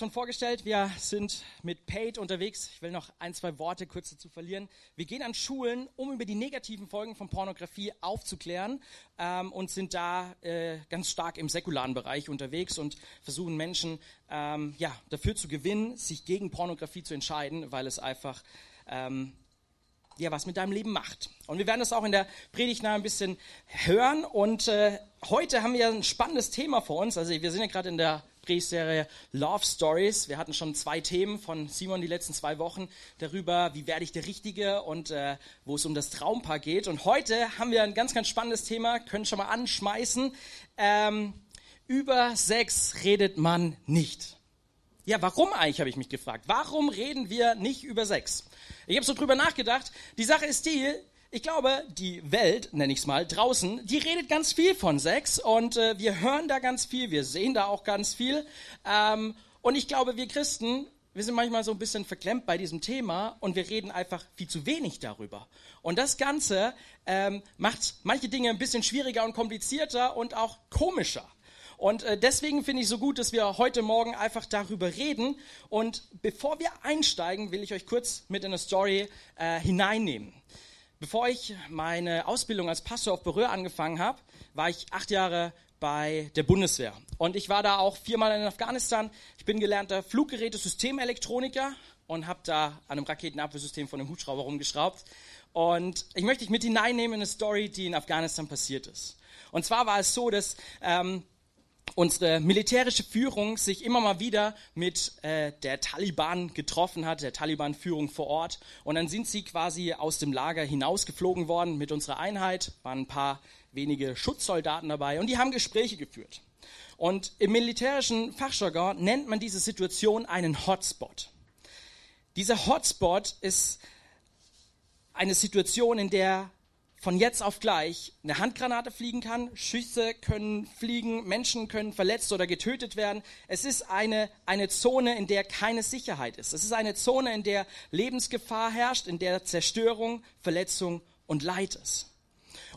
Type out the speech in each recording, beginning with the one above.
schon vorgestellt, wir sind mit Paid unterwegs. Ich will noch ein, zwei Worte kurz dazu verlieren. Wir gehen an Schulen, um über die negativen Folgen von Pornografie aufzuklären ähm, und sind da äh, ganz stark im säkularen Bereich unterwegs und versuchen Menschen ähm, ja, dafür zu gewinnen, sich gegen Pornografie zu entscheiden, weil es einfach ähm, ja, was mit deinem Leben macht. Und wir werden das auch in der Predigt ein bisschen hören. Und äh, heute haben wir ein spannendes Thema vor uns. Also wir sind ja gerade in der Predigtserie Love Stories. Wir hatten schon zwei Themen von Simon die letzten zwei Wochen darüber, wie werde ich der Richtige und äh, wo es um das Traumpaar geht. Und heute haben wir ein ganz, ganz spannendes Thema, können schon mal anschmeißen. Ähm, über Sex redet man nicht. Ja, warum eigentlich, habe ich mich gefragt. Warum reden wir nicht über Sex? Ich habe so drüber nachgedacht. Die Sache ist die, ich glaube, die Welt, nenne ich es mal, draußen, die redet ganz viel von Sex und äh, wir hören da ganz viel, wir sehen da auch ganz viel. Ähm, und ich glaube, wir Christen, wir sind manchmal so ein bisschen verklemmt bei diesem Thema und wir reden einfach viel zu wenig darüber. Und das Ganze ähm, macht manche Dinge ein bisschen schwieriger und komplizierter und auch komischer. Und äh, deswegen finde ich so gut, dass wir heute Morgen einfach darüber reden. Und bevor wir einsteigen, will ich euch kurz mit in eine Story äh, hineinnehmen. Bevor ich meine Ausbildung als Pastor auf Berühr angefangen habe, war ich acht Jahre bei der Bundeswehr. Und ich war da auch viermal in Afghanistan. Ich bin gelernter Fluggeräte-Systemelektroniker und habe da an einem Raketenabwehrsystem von einem Hubschrauber rumgeschraubt. Und ich möchte dich mit hineinnehmen in eine Story, die in Afghanistan passiert ist. Und zwar war es so, dass ähm, unsere militärische Führung sich immer mal wieder mit äh, der Taliban getroffen hat, der Taliban-Führung vor Ort. Und dann sind sie quasi aus dem Lager hinausgeflogen worden mit unserer Einheit, waren ein paar wenige Schutzsoldaten dabei und die haben Gespräche geführt. Und im militärischen Fachjargon nennt man diese Situation einen Hotspot. Dieser Hotspot ist eine Situation, in der von jetzt auf gleich eine Handgranate fliegen kann, Schüsse können fliegen, Menschen können verletzt oder getötet werden. Es ist eine, eine Zone, in der keine Sicherheit ist. Es ist eine Zone, in der Lebensgefahr herrscht, in der Zerstörung, Verletzung und Leid ist.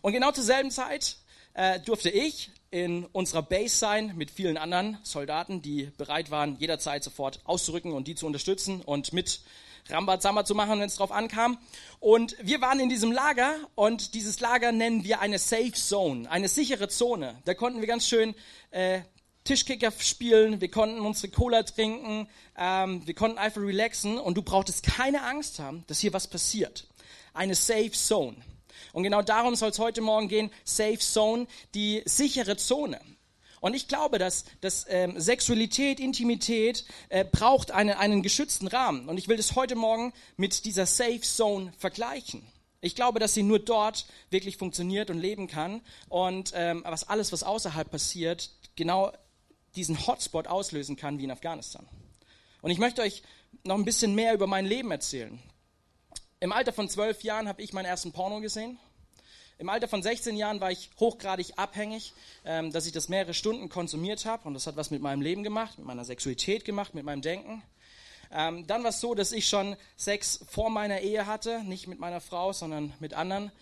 Und genau zur selben Zeit äh, durfte ich in unserer Base sein mit vielen anderen Soldaten, die bereit waren, jederzeit sofort auszurücken und die zu unterstützen und mit Rambazamba zu machen, wenn es drauf ankam. Und wir waren in diesem Lager und dieses Lager nennen wir eine Safe Zone, eine sichere Zone. Da konnten wir ganz schön äh, Tischkicker spielen, wir konnten unsere Cola trinken, ähm, wir konnten einfach relaxen und du brauchtest keine Angst haben, dass hier was passiert. Eine Safe Zone. Und genau darum soll es heute Morgen gehen. Safe Zone, die sichere Zone. Und ich glaube, dass, dass ähm, Sexualität, Intimität äh, braucht eine, einen geschützten Rahmen. Und ich will das heute Morgen mit dieser Safe Zone vergleichen. Ich glaube, dass sie nur dort wirklich funktioniert und leben kann. Und ähm, was alles, was außerhalb passiert, genau diesen Hotspot auslösen kann wie in Afghanistan. Und ich möchte euch noch ein bisschen mehr über mein Leben erzählen. Im Alter von zwölf Jahren habe ich meinen ersten Porno gesehen. Im Alter von 16 Jahren war ich hochgradig abhängig, ähm, dass ich das mehrere Stunden konsumiert habe. Und das hat was mit meinem Leben gemacht, mit meiner Sexualität gemacht, mit meinem Denken. Ähm, dann war es so, dass ich schon Sex vor meiner Ehe hatte, nicht mit meiner Frau, sondern mit anderen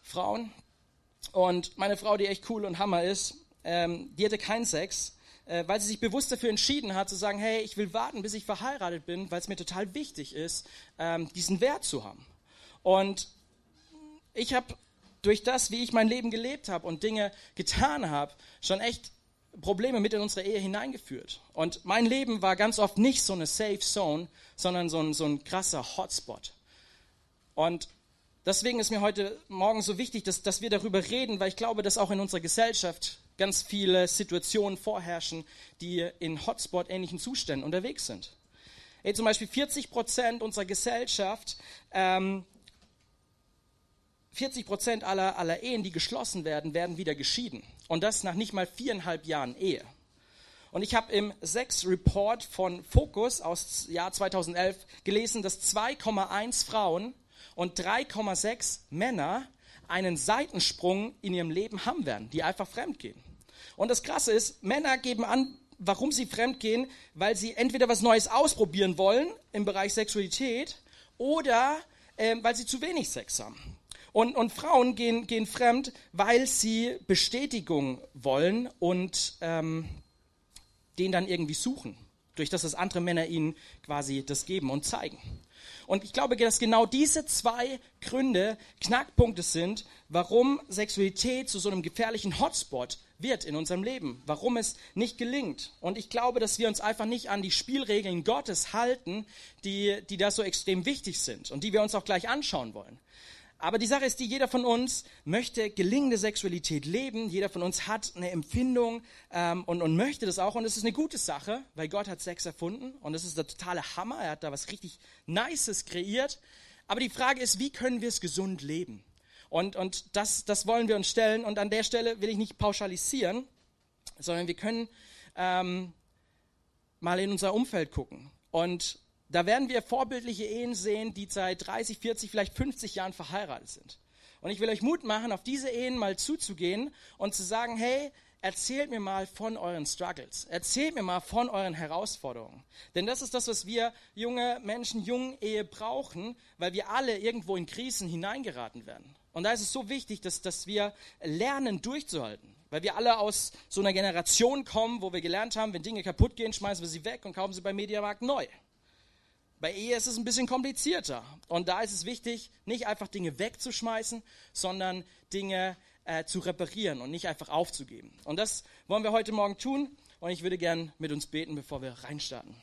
Frauen. Und meine Frau, die echt cool und Hammer ist, ähm, die hatte keinen Sex, äh, weil sie sich bewusst dafür entschieden hat, zu sagen, hey, ich will warten, bis ich verheiratet bin, weil es mir total wichtig ist, ähm, diesen Wert zu haben. Und ich habe durch das, wie ich mein Leben gelebt habe und Dinge getan habe, schon echt Probleme mit in unsere Ehe hineingeführt. Und mein Leben war ganz oft nicht so eine Safe Zone, sondern so ein, so ein krasser Hotspot. Und deswegen ist mir heute Morgen so wichtig, dass, dass wir darüber reden, weil ich glaube, dass auch in unserer Gesellschaft ganz viele Situationen vorherrschen, die in Hotspot-ähnlichen Zuständen unterwegs sind. Hey, zum Beispiel 40 Prozent unserer Gesellschaft ähm, 40 Prozent aller, aller Ehen, die geschlossen werden, werden wieder geschieden. Und das nach nicht mal viereinhalb Jahren Ehe. Und ich habe im Sex-Report von Focus aus Jahr 2011 gelesen, dass 2,1 Frauen und 3,6 Männer einen Seitensprung in ihrem Leben haben werden, die einfach fremdgehen. Und das Krasse ist, Männer geben an, warum sie fremdgehen, weil sie entweder was Neues ausprobieren wollen im Bereich Sexualität oder äh, weil sie zu wenig Sex haben. Und, und Frauen gehen, gehen fremd, weil sie Bestätigung wollen und ähm, den dann irgendwie suchen. durch das, dass andere Männer ihnen quasi das geben und zeigen. Und ich glaube, dass genau diese zwei Gründe Knackpunkte sind, warum Sexualität zu so einem gefährlichen Hotspot wird in unserem Leben, warum es nicht gelingt. Und ich glaube, dass wir uns einfach nicht an die Spielregeln Gottes halten, die, die da so extrem wichtig sind und die wir uns auch gleich anschauen wollen. Aber die Sache ist die, jeder von uns möchte gelingende Sexualität leben. Jeder von uns hat eine Empfindung ähm, und, und möchte das auch. Und es ist eine gute Sache, weil Gott hat Sex erfunden. Und das ist der totale Hammer. Er hat da was richtig Nices kreiert. Aber die Frage ist, wie können wir es gesund leben? Und, und das, das wollen wir uns stellen. Und an der Stelle will ich nicht pauschalisieren, sondern wir können ähm, mal in unser Umfeld gucken. Und da werden wir vorbildliche Ehen sehen, die seit 30, 40, vielleicht 50 Jahren verheiratet sind. Und ich will euch Mut machen, auf diese Ehen mal zuzugehen und zu sagen, hey, erzählt mir mal von euren Struggles. Erzählt mir mal von euren Herausforderungen. Denn das ist das, was wir junge Menschen, jungen Ehe brauchen, weil wir alle irgendwo in Krisen hineingeraten werden. Und da ist es so wichtig, dass, dass wir lernen, durchzuhalten. Weil wir alle aus so einer Generation kommen, wo wir gelernt haben, wenn Dinge kaputt gehen, schmeißen wir sie weg und kaufen sie beim Mediamarkt neu. Bei Ehe ist es ein bisschen komplizierter. Und da ist es wichtig, nicht einfach Dinge wegzuschmeißen, sondern Dinge äh, zu reparieren und nicht einfach aufzugeben. Und das wollen wir heute Morgen tun. Und ich würde gern mit uns beten, bevor wir reinstarten.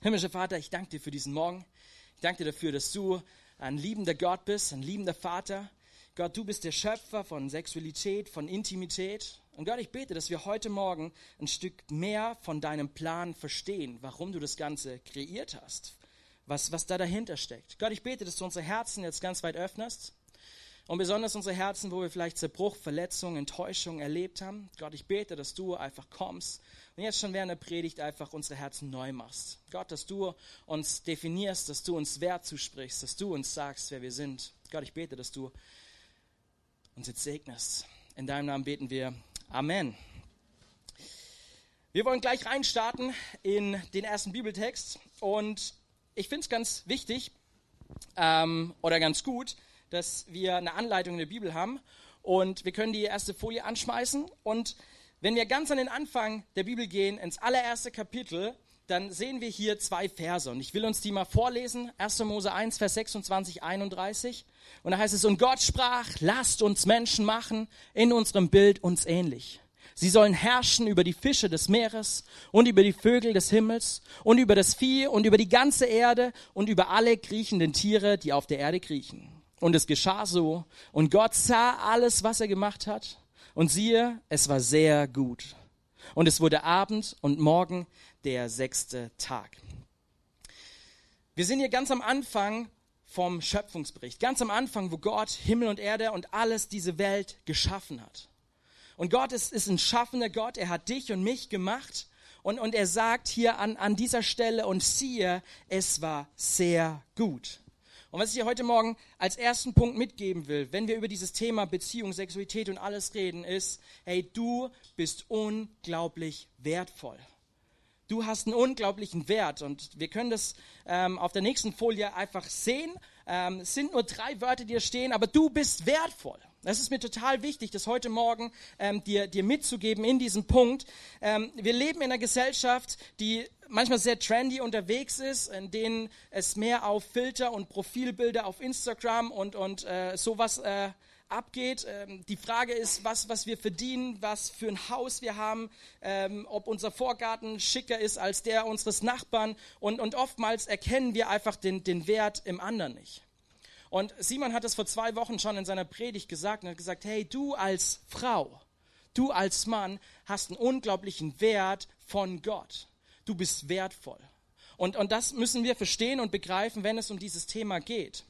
Himmlischer Vater, ich danke dir für diesen Morgen. Ich danke dir dafür, dass du ein liebender Gott bist, ein liebender Vater. Gott, du bist der Schöpfer von Sexualität, von Intimität. Und Gott, ich bete, dass wir heute Morgen ein Stück mehr von deinem Plan verstehen, warum du das Ganze kreiert hast was, was da dahinter steckt. Gott, ich bete, dass du unsere Herzen jetzt ganz weit öffnest. Und besonders unsere Herzen, wo wir vielleicht Zerbruch, Verletzung, Enttäuschung erlebt haben. Gott, ich bete, dass du einfach kommst und jetzt schon während der Predigt einfach unsere Herzen neu machst. Gott, dass du uns definierst, dass du uns Wert zusprichst, dass du uns sagst, wer wir sind. Gott, ich bete, dass du uns jetzt segnest. In deinem Namen beten wir. Amen. Wir wollen gleich reinstarten in den ersten Bibeltext und ich finde es ganz wichtig ähm, oder ganz gut, dass wir eine Anleitung in der Bibel haben und wir können die erste Folie anschmeißen und wenn wir ganz an den Anfang der Bibel gehen, ins allererste Kapitel, dann sehen wir hier zwei Verse und ich will uns die mal vorlesen. 1. Mose 1, Vers 26, 31. Und da heißt es, und Gott sprach, lasst uns Menschen machen, in unserem Bild uns ähnlich. Sie sollen herrschen über die Fische des Meeres und über die Vögel des Himmels und über das Vieh und über die ganze Erde und über alle kriechenden Tiere, die auf der Erde kriechen. Und es geschah so. Und Gott sah alles, was er gemacht hat. Und siehe, es war sehr gut. Und es wurde Abend und Morgen der sechste Tag. Wir sind hier ganz am Anfang vom Schöpfungsbericht. Ganz am Anfang, wo Gott Himmel und Erde und alles diese Welt geschaffen hat. Und Gott ist, ist ein schaffender Gott. Er hat dich und mich gemacht. Und, und er sagt hier an, an dieser Stelle, und siehe, es war sehr gut. Und was ich dir heute Morgen als ersten Punkt mitgeben will, wenn wir über dieses Thema Beziehung, Sexualität und alles reden, ist, hey, du bist unglaublich wertvoll. Du hast einen unglaublichen Wert und wir können das ähm, auf der nächsten Folie einfach sehen. Ähm, es sind nur drei Wörter, die hier stehen, aber du bist wertvoll. Das ist mir total wichtig, das heute Morgen ähm, dir, dir mitzugeben in diesem Punkt. Ähm, wir leben in einer Gesellschaft, die manchmal sehr trendy unterwegs ist, in denen es mehr auf Filter und Profilbilder auf Instagram und, und äh, sowas äh, abgeht. Ähm, die Frage ist, was, was wir verdienen, was für ein Haus wir haben, ähm, ob unser Vorgarten schicker ist als der unseres Nachbarn. Und, und oftmals erkennen wir einfach den, den Wert im anderen nicht. Und Simon hat es vor zwei Wochen schon in seiner Predigt gesagt und hat gesagt, hey, du als Frau, du als Mann hast einen unglaublichen Wert von Gott. Du bist wertvoll. Und, und das müssen wir verstehen und begreifen, wenn es um dieses Thema geht.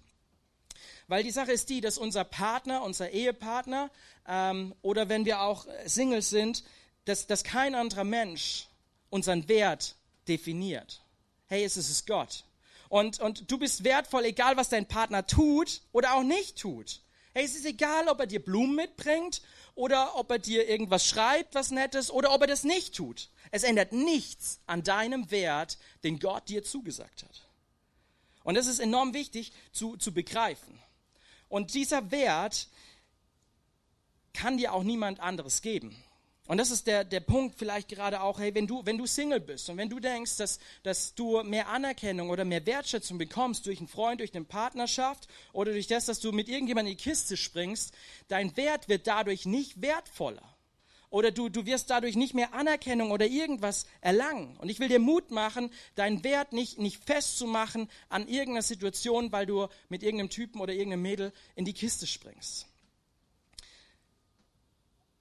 Weil die Sache ist die, dass unser Partner, unser Ehepartner ähm, oder wenn wir auch Singles sind, dass, dass kein anderer Mensch unseren Wert definiert. Hey, es ist Gott. Und, und du bist wertvoll, egal was dein Partner tut oder auch nicht tut. Hey, es ist egal, ob er dir Blumen mitbringt oder ob er dir irgendwas schreibt, was Nettes, oder ob er das nicht tut. Es ändert nichts an deinem Wert, den Gott dir zugesagt hat. Und das ist enorm wichtig zu, zu begreifen. Und dieser Wert kann dir auch niemand anderes geben. Und das ist der, der Punkt vielleicht gerade auch, hey, wenn du, wenn du Single bist und wenn du denkst, dass, dass du mehr Anerkennung oder mehr Wertschätzung bekommst durch einen Freund, durch eine Partnerschaft oder durch das, dass du mit irgendjemandem in die Kiste springst, dein Wert wird dadurch nicht wertvoller. Oder du, du wirst dadurch nicht mehr Anerkennung oder irgendwas erlangen. Und ich will dir Mut machen, deinen Wert nicht, nicht festzumachen an irgendeiner Situation, weil du mit irgendeinem Typen oder irgendeinem Mädel in die Kiste springst.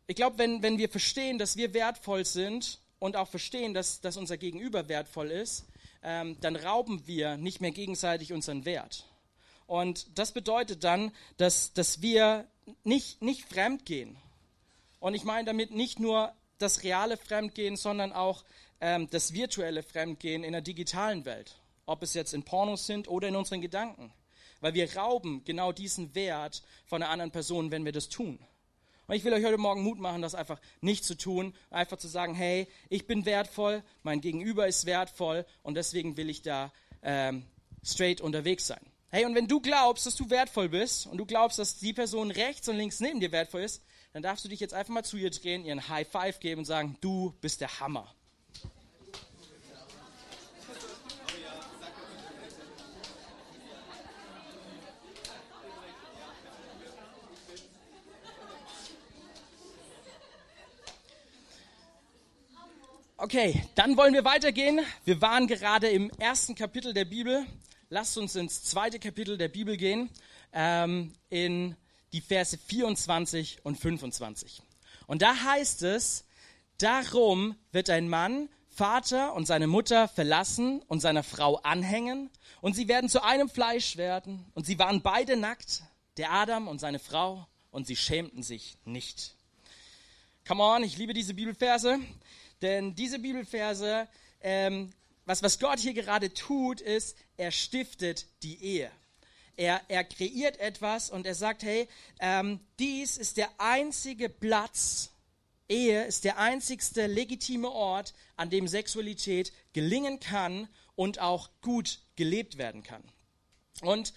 Ich glaube, wenn, wenn wir verstehen, dass wir wertvoll sind und auch verstehen, dass, dass unser Gegenüber wertvoll ist, ähm, dann rauben wir nicht mehr gegenseitig unseren Wert. Und das bedeutet dann, dass, dass wir nicht, nicht fremd gehen. Und ich meine damit nicht nur das reale Fremdgehen, sondern auch ähm, das virtuelle Fremdgehen in der digitalen Welt. Ob es jetzt in Pornos sind oder in unseren Gedanken. Weil wir rauben genau diesen Wert von einer anderen Person, wenn wir das tun. Und ich will euch heute Morgen Mut machen, das einfach nicht zu tun, einfach zu sagen, hey, ich bin wertvoll, mein Gegenüber ist wertvoll und deswegen will ich da ähm, straight unterwegs sein. Hey, und wenn du glaubst, dass du wertvoll bist und du glaubst, dass die Person rechts und links neben dir wertvoll ist, dann darfst du dich jetzt einfach mal zu ihr drehen, ihr einen High Five geben und sagen, du bist der Hammer. Okay, dann wollen wir weitergehen. Wir waren gerade im ersten Kapitel der Bibel. Lasst uns ins zweite Kapitel der Bibel gehen, ähm, in die Verse 24 und 25. Und da heißt es, darum wird ein Mann Vater und seine Mutter verlassen und seiner Frau anhängen und sie werden zu einem Fleisch werden und sie waren beide nackt, der Adam und seine Frau, und sie schämten sich nicht. Come on, ich liebe diese Bibelverse. Denn diese Bibelverse, ähm, was, was Gott hier gerade tut, ist, er stiftet die Ehe. Er, er kreiert etwas und er sagt, hey, ähm, dies ist der einzige Platz, Ehe ist der einzigste legitime Ort, an dem Sexualität gelingen kann und auch gut gelebt werden kann. Und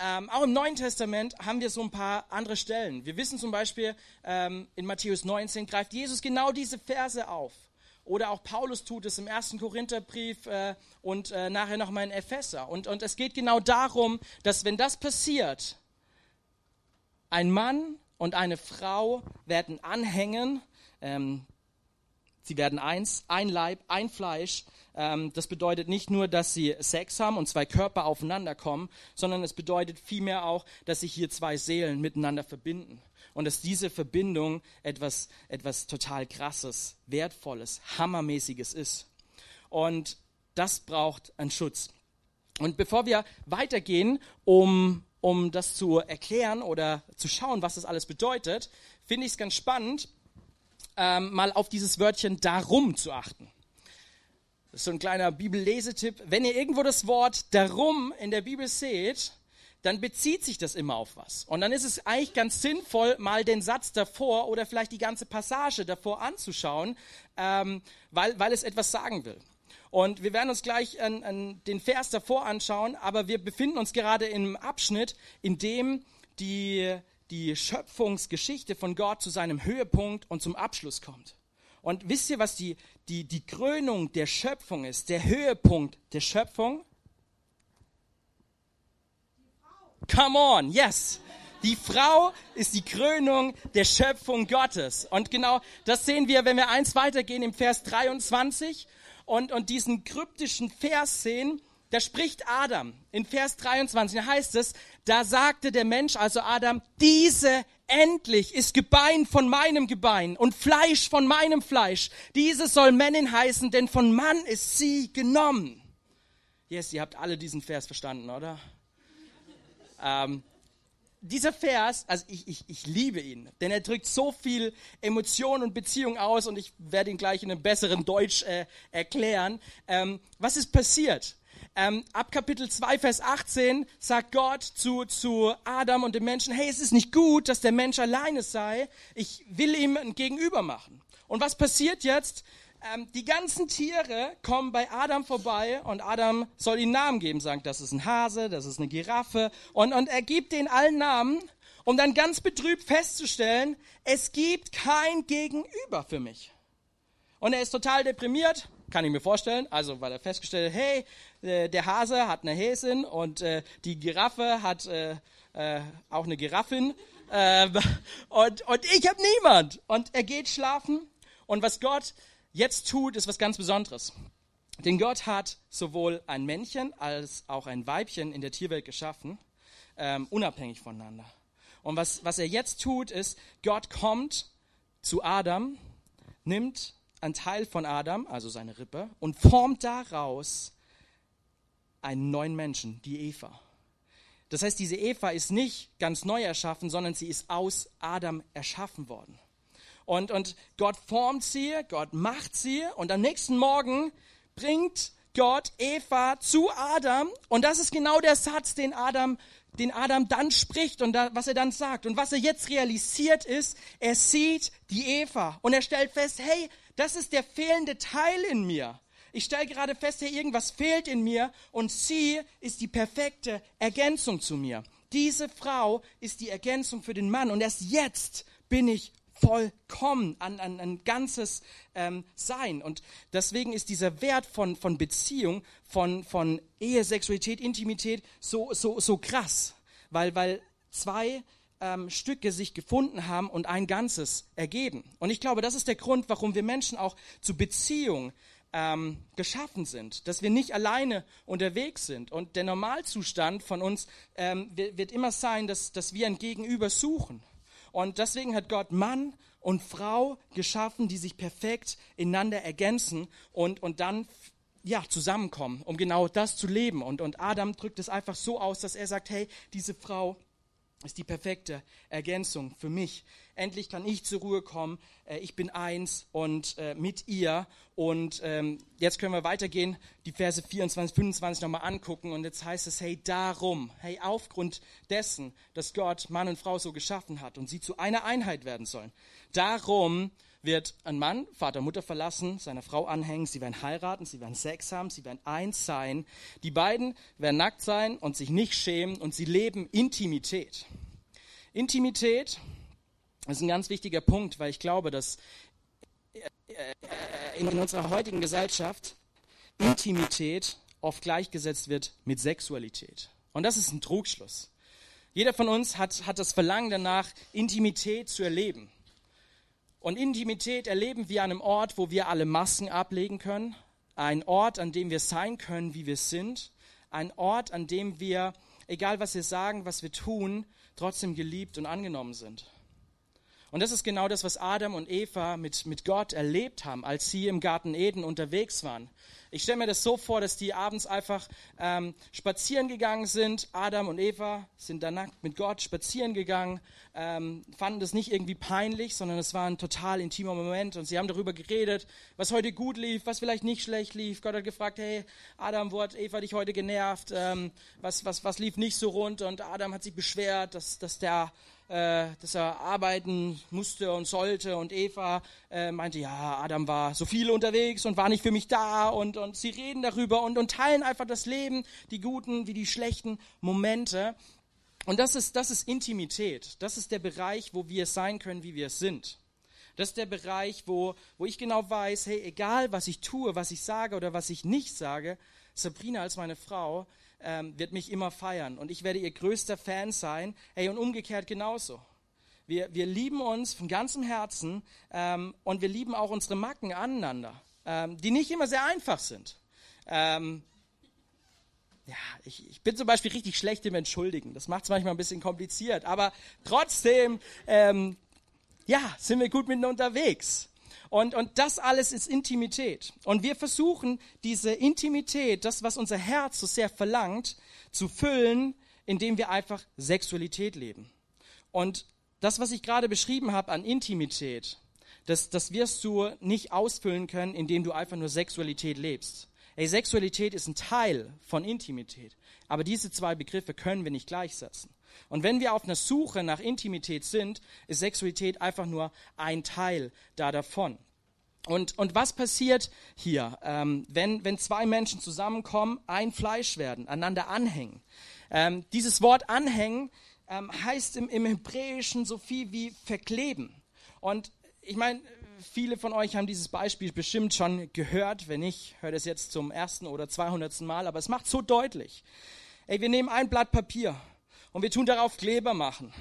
ähm, auch im Neuen Testament haben wir so ein paar andere Stellen. Wir wissen zum Beispiel, ähm, in Matthäus 19 greift Jesus genau diese Verse auf. Oder auch Paulus tut es im ersten Korintherbrief äh, und äh, nachher nochmal in Epheser. Und, und es geht genau darum, dass wenn das passiert, ein Mann und eine Frau werden anhängen, ähm, sie werden eins, ein Leib, ein Fleisch. Ähm, das bedeutet nicht nur, dass sie Sex haben und zwei Körper aufeinander kommen, sondern es bedeutet vielmehr auch, dass sich hier zwei Seelen miteinander verbinden und dass diese Verbindung etwas, etwas total Krasses, Wertvolles, Hammermäßiges ist. Und das braucht einen Schutz. Und bevor wir weitergehen, um, um das zu erklären oder zu schauen, was das alles bedeutet, finde ich es ganz spannend, ähm, mal auf dieses Wörtchen darum zu achten. Das ist so ein kleiner Bibellesetipp. Wenn ihr irgendwo das Wort darum in der Bibel seht, dann bezieht sich das immer auf was. Und dann ist es eigentlich ganz sinnvoll, mal den Satz davor oder vielleicht die ganze Passage davor anzuschauen, ähm, weil, weil es etwas sagen will. Und wir werden uns gleich an, an den Vers davor anschauen, aber wir befinden uns gerade im Abschnitt, in dem die, die Schöpfungsgeschichte von Gott zu seinem Höhepunkt und zum Abschluss kommt. Und wisst ihr, was die, die, die Krönung der Schöpfung ist, der Höhepunkt der Schöpfung? Come on, yes. Die Frau ist die Krönung der Schöpfung Gottes. Und genau das sehen wir, wenn wir eins weitergehen im Vers 23 und, und diesen kryptischen Vers sehen. Da spricht Adam in Vers 23, da heißt es, da sagte der Mensch, also Adam, diese endlich ist Gebein von meinem Gebein und Fleisch von meinem Fleisch. Diese soll Männin heißen, denn von Mann ist sie genommen. Yes, ihr habt alle diesen Vers verstanden, oder? Ähm, dieser Vers, also ich, ich, ich liebe ihn, denn er drückt so viel Emotion und Beziehung aus und ich werde ihn gleich in einem besseren Deutsch äh, erklären. Ähm, was ist passiert? Ähm, ab Kapitel 2, Vers 18 sagt Gott zu, zu Adam und dem Menschen, hey, es ist nicht gut, dass der Mensch alleine sei, ich will ihm ein Gegenüber machen. Und was passiert jetzt? Ähm, die ganzen Tiere kommen bei Adam vorbei und Adam soll ihnen Namen geben, sagt, das ist ein Hase, das ist eine Giraffe und, und er gibt denen allen Namen um dann ganz betrübt festzustellen, es gibt kein Gegenüber für mich. Und er ist total deprimiert, kann ich mir vorstellen, also weil er festgestellt hat, hey, äh, der Hase hat eine Häsin und äh, die Giraffe hat äh, äh, auch eine Giraffin äh, und, und ich habe niemand. Und er geht schlafen und was Gott jetzt tut, ist was ganz Besonderes. Denn Gott hat sowohl ein Männchen als auch ein Weibchen in der Tierwelt geschaffen, ähm, unabhängig voneinander. Und was, was er jetzt tut, ist, Gott kommt zu Adam, nimmt einen Teil von Adam, also seine Rippe, und formt daraus einen neuen Menschen, die Eva. Das heißt, diese Eva ist nicht ganz neu erschaffen, sondern sie ist aus Adam erschaffen worden. Und, und Gott formt sie, Gott macht sie und am nächsten Morgen bringt Gott Eva zu Adam und das ist genau der Satz, den Adam, den Adam dann spricht und da, was er dann sagt. Und was er jetzt realisiert ist, er sieht die Eva und er stellt fest, hey, das ist der fehlende Teil in mir. Ich stelle gerade fest, hey, irgendwas fehlt in mir und sie ist die perfekte Ergänzung zu mir. Diese Frau ist die Ergänzung für den Mann und erst jetzt bin ich vollkommen, an, an ein ganzes ähm, Sein. Und deswegen ist dieser Wert von, von Beziehung, von, von Ehe, Sexualität, Intimität so, so, so krass, weil, weil zwei ähm, Stücke sich gefunden haben und ein Ganzes ergeben. Und ich glaube, das ist der Grund, warum wir Menschen auch zu Beziehung ähm, geschaffen sind, dass wir nicht alleine unterwegs sind. Und der Normalzustand von uns ähm, wird immer sein, dass, dass wir ein Gegenüber suchen. Und deswegen hat Gott Mann und Frau geschaffen, die sich perfekt ineinander ergänzen und, und dann ja, zusammenkommen, um genau das zu leben. Und, und Adam drückt es einfach so aus, dass er sagt, hey, diese Frau ist die perfekte Ergänzung für mich. Endlich kann ich zur Ruhe kommen. Äh, ich bin eins und äh, mit ihr. Und ähm, jetzt können wir weitergehen, die Verse 24, 25 nochmal angucken. Und jetzt heißt es, hey, darum, hey, aufgrund dessen, dass Gott Mann und Frau so geschaffen hat und sie zu einer Einheit werden sollen. Darum wird ein Mann Vater, Mutter verlassen, seiner Frau anhängen, sie werden heiraten, sie werden Sex haben, sie werden eins sein. Die beiden werden nackt sein und sich nicht schämen und sie leben Intimität. Intimität ist ein ganz wichtiger Punkt, weil ich glaube, dass in unserer heutigen Gesellschaft Intimität oft gleichgesetzt wird mit Sexualität. Und das ist ein Trugschluss. Jeder von uns hat, hat das Verlangen danach, Intimität zu erleben. Und Intimität erleben wir an einem Ort, wo wir alle Masken ablegen können. Ein Ort, an dem wir sein können, wie wir sind. Ein Ort, an dem wir, egal was wir sagen, was wir tun, trotzdem geliebt und angenommen sind. Und das ist genau das, was Adam und Eva mit, mit Gott erlebt haben, als sie im Garten Eden unterwegs waren. Ich stelle mir das so vor, dass die abends einfach ähm, spazieren gegangen sind. Adam und Eva sind dann nackt mit Gott spazieren gegangen, ähm, fanden das nicht irgendwie peinlich, sondern es war ein total intimer Moment. Und sie haben darüber geredet, was heute gut lief, was vielleicht nicht schlecht lief. Gott hat gefragt, hey Adam, wo hat Eva dich heute genervt? Ähm, was, was, was lief nicht so rund? Und Adam hat sich beschwert, dass, dass der äh, dass er arbeiten musste und sollte. Und Eva äh, meinte, ja, Adam war so viel unterwegs und war nicht für mich da. Und, und sie reden darüber und, und teilen einfach das Leben, die guten wie die schlechten Momente. Und das ist, das ist Intimität. Das ist der Bereich, wo wir sein können, wie wir sind. Das ist der Bereich, wo, wo ich genau weiß, hey, egal was ich tue, was ich sage oder was ich nicht sage, Sabrina als meine Frau ähm, wird mich immer feiern und ich werde ihr größter Fan sein. Hey, und umgekehrt genauso. Wir, wir lieben uns von ganzem Herzen ähm, und wir lieben auch unsere Macken aneinander, ähm, die nicht immer sehr einfach sind. Ähm, ja, ich, ich bin zum Beispiel richtig schlecht im Entschuldigen. Das macht es manchmal ein bisschen kompliziert, aber trotzdem, ähm, ja, sind wir gut miteinander unterwegs. Und, und das alles ist Intimität. Und wir versuchen, diese Intimität, das, was unser Herz so sehr verlangt, zu füllen, indem wir einfach Sexualität leben. Und das, was ich gerade beschrieben habe an Intimität, das, das wirst du nicht ausfüllen können, indem du einfach nur Sexualität lebst. Ey, Sexualität ist ein Teil von Intimität. Aber diese zwei Begriffe können wir nicht gleichsetzen. Und wenn wir auf einer Suche nach Intimität sind, ist Sexualität einfach nur ein Teil da davon. Und, und was passiert hier, ähm, wenn, wenn zwei Menschen zusammenkommen, ein Fleisch werden, einander anhängen? Ähm, dieses Wort anhängen ähm, heißt im, im Hebräischen so viel wie verkleben. Und ich meine, viele von euch haben dieses Beispiel bestimmt schon gehört. Wenn nicht, hört es jetzt zum ersten oder zweihundertsten Mal. Aber es macht so deutlich. Ey, wir nehmen ein Blatt Papier und wir tun darauf Kleber machen.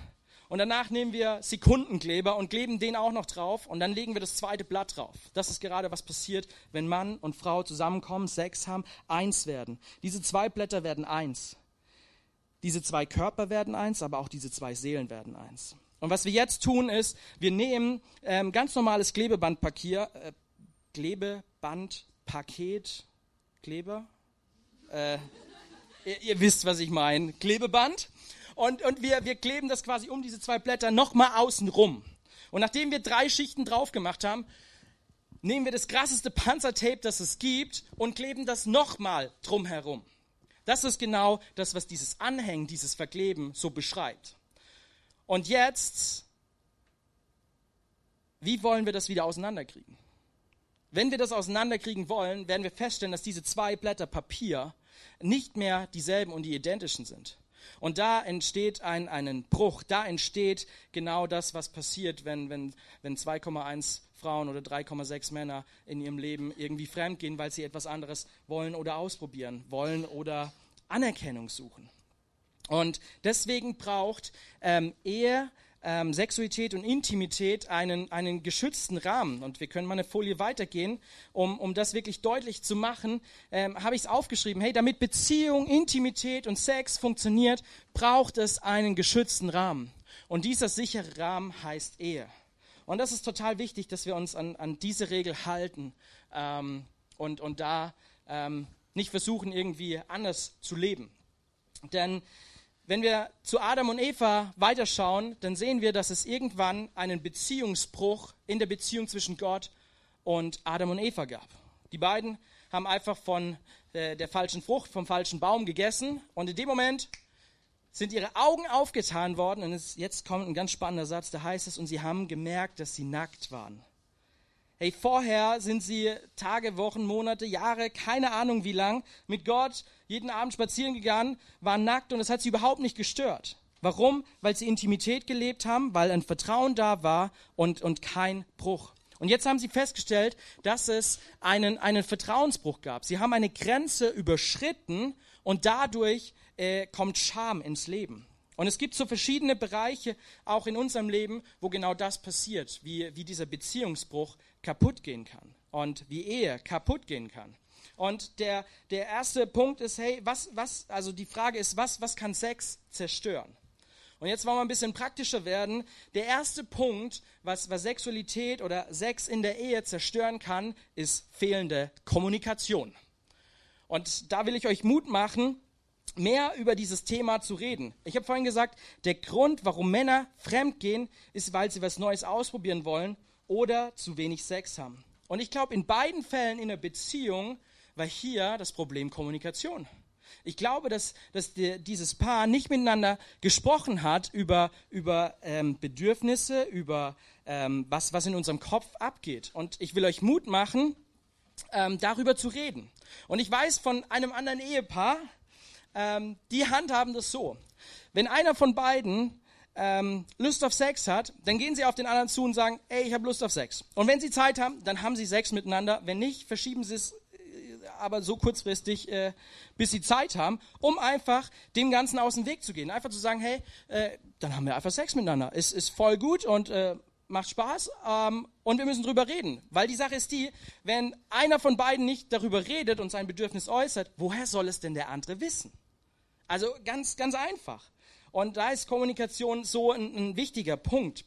Und danach nehmen wir Sekundenkleber und kleben den auch noch drauf und dann legen wir das zweite Blatt drauf. Das ist gerade was passiert, wenn Mann und Frau zusammenkommen, Sex haben, eins werden. Diese zwei Blätter werden eins. Diese zwei Körper werden eins, aber auch diese zwei Seelen werden eins. Und was wir jetzt tun ist, wir nehmen ähm, ganz normales Klebebandpapier, äh, Klebebandpaket, Kleber, äh, ihr, ihr wisst, was ich meine, Klebeband und, und wir, wir kleben das quasi um diese zwei Blätter nochmal außen rum. Und nachdem wir drei Schichten drauf gemacht haben, nehmen wir das krasseste Panzertape, das es gibt, und kleben das nochmal drumherum. Das ist genau das, was dieses Anhängen, dieses Verkleben so beschreibt. Und jetzt, wie wollen wir das wieder auseinanderkriegen? Wenn wir das auseinanderkriegen wollen, werden wir feststellen, dass diese zwei Blätter Papier nicht mehr dieselben und die identischen sind. Und da entsteht ein einen Bruch, da entsteht genau das, was passiert, wenn, wenn, wenn 2,1 Frauen oder 3,6 Männer in ihrem Leben irgendwie fremdgehen, weil sie etwas anderes wollen oder ausprobieren wollen oder Anerkennung suchen. Und deswegen braucht ähm, Ehe ähm, Sexualität und Intimität einen, einen geschützten Rahmen. Und wir können mal eine Folie weitergehen, um, um das wirklich deutlich zu machen, ähm, habe ich es aufgeschrieben. Hey, damit Beziehung, Intimität und Sex funktioniert, braucht es einen geschützten Rahmen. Und dieser sichere Rahmen heißt Ehe. Und das ist total wichtig, dass wir uns an, an diese Regel halten ähm, und, und da ähm, nicht versuchen, irgendwie anders zu leben. Denn wenn wir zu Adam und Eva weiterschauen, dann sehen wir, dass es irgendwann einen Beziehungsbruch in der Beziehung zwischen Gott und Adam und Eva gab. Die beiden haben einfach von äh, der falschen Frucht, vom falschen Baum gegessen und in dem Moment sind ihre Augen aufgetan worden und jetzt kommt ein ganz spannender Satz, da heißt es, und sie haben gemerkt, dass sie nackt waren. Hey, vorher sind sie Tage, Wochen, Monate, Jahre, keine Ahnung wie lang, mit Gott jeden Abend spazieren gegangen, waren nackt und es hat sie überhaupt nicht gestört. Warum? Weil sie Intimität gelebt haben, weil ein Vertrauen da war und, und kein Bruch. Und jetzt haben sie festgestellt, dass es einen, einen Vertrauensbruch gab. Sie haben eine Grenze überschritten und dadurch äh, kommt Scham ins Leben. Und es gibt so verschiedene Bereiche auch in unserem Leben, wo genau das passiert, wie, wie dieser Beziehungsbruch kaputt gehen kann und wie Ehe kaputt gehen kann. Und der, der erste Punkt ist, hey, was, was, also die Frage ist, was, was kann Sex zerstören? Und jetzt wollen wir ein bisschen praktischer werden. Der erste Punkt, was, was Sexualität oder Sex in der Ehe zerstören kann, ist fehlende Kommunikation. Und da will ich euch Mut machen, mehr über dieses Thema zu reden. Ich habe vorhin gesagt, der Grund, warum Männer fremdgehen, ist, weil sie was Neues ausprobieren wollen oder zu wenig Sex haben. Und ich glaube, in beiden Fällen in der Beziehung war hier das Problem Kommunikation. Ich glaube, dass, dass die, dieses Paar nicht miteinander gesprochen hat über, über ähm, Bedürfnisse, über ähm, was, was in unserem Kopf abgeht. Und ich will euch Mut machen, ähm, darüber zu reden. Und ich weiß von einem anderen Ehepaar, ähm, die handhaben das so. Wenn einer von beiden ähm, Lust auf Sex hat, dann gehen sie auf den anderen zu und sagen, ey, ich habe Lust auf Sex. Und wenn sie Zeit haben, dann haben sie Sex miteinander. Wenn nicht, verschieben sie es äh, aber so kurzfristig, äh, bis sie Zeit haben, um einfach dem Ganzen aus dem Weg zu gehen. Einfach zu sagen, hey, äh, dann haben wir einfach Sex miteinander. Es ist voll gut und äh, macht Spaß ähm, und wir müssen drüber reden. Weil die Sache ist die, wenn einer von beiden nicht darüber redet und sein Bedürfnis äußert, woher soll es denn der andere wissen? Also ganz, ganz einfach. Und da ist Kommunikation so ein, ein wichtiger Punkt.